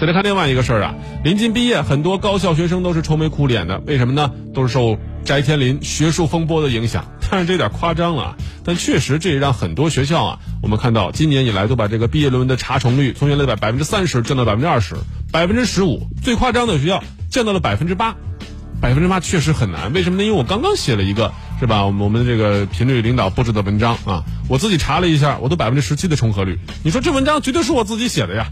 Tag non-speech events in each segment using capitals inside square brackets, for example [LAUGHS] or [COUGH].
再来看另外一个事儿啊，临近毕业，很多高校学生都是愁眉苦脸的，为什么呢？都是受翟天临学术风波的影响。[LAUGHS] 但是这有点夸张了，但确实这也让很多学校啊，我们看到今年以来都把这个毕业论文的查重率从原来的百分之三十降到百分之二十、百分之十五，最夸张的学校降到了百分之八。百分之八确实很难，为什么呢？因为我刚刚写了一个，是吧？我们我们这个频率领导布置的文章啊，我自己查了一下，我都百分之十七的重合率。你说这文章绝对是我自己写的呀，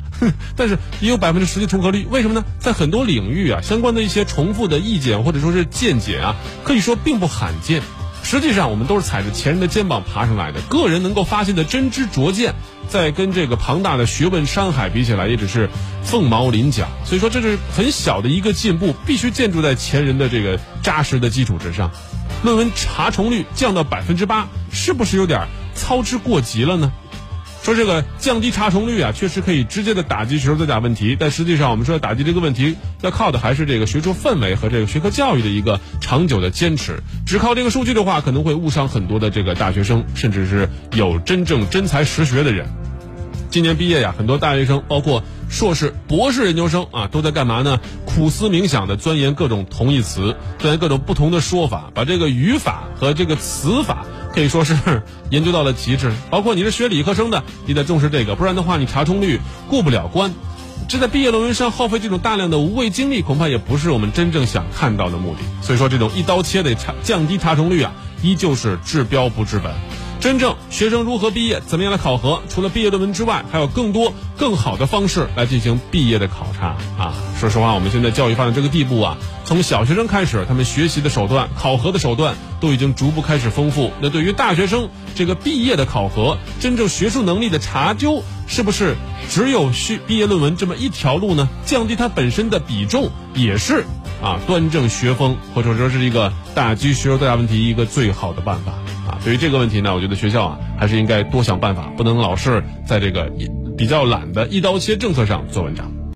但是也有百分之十七重合率，为什么呢？在很多领域啊，相关的一些重复的意见或者说是见解啊，可以说并不罕见。实际上，我们都是踩着前人的肩膀爬上来的，个人能够发现的真知灼见，在跟这个庞大的学问山海比起来，也只是凤毛麟角。所以说，这是很小的一个进步，必须建筑在前人的这个扎实的基础之上。论文查重率降到百分之八，是不是有点操之过急了呢？说这个降低查重率啊，确实可以直接的打击学术造假问题，但实际上我们说打击这个问题，要靠的还是这个学术氛围和这个学科教育的一个长久的坚持。只靠这个数据的话，可能会误伤很多的这个大学生，甚至是有真正真才实学的人。今年毕业呀，很多大学生，包括硕士、博士研究生啊，都在干嘛呢？苦思冥想的钻研各种同义词，钻研各种不同的说法，把这个语法和这个词法。可以说是 [LAUGHS] 研究到了极致，包括你是学理科生的，你得重视这个，不然的话你查重率过不了关。这在毕业论文上耗费这种大量的无谓精力，恐怕也不是我们真正想看到的目的。所以说，这种一刀切的查降低查重率啊，依旧是治标不治本。真正学生如何毕业，怎么样来考核？除了毕业论文之外，还有更多更好的方式来进行毕业的考察啊！说实话，我们现在教育发展这个地步啊，从小学生开始，他们学习的手段、考核的手段都已经逐步开始丰富。那对于大学生这个毕业的考核，真正学术能力的查究，是不是只有学毕业论文这么一条路呢？降低它本身的比重，也是啊，端正学风或者说是一个打击学术造假问题一个最好的办法。啊，对于这个问题呢，我觉得学校啊还是应该多想办法，不能老是在这个比较懒的一刀切政策上做文章。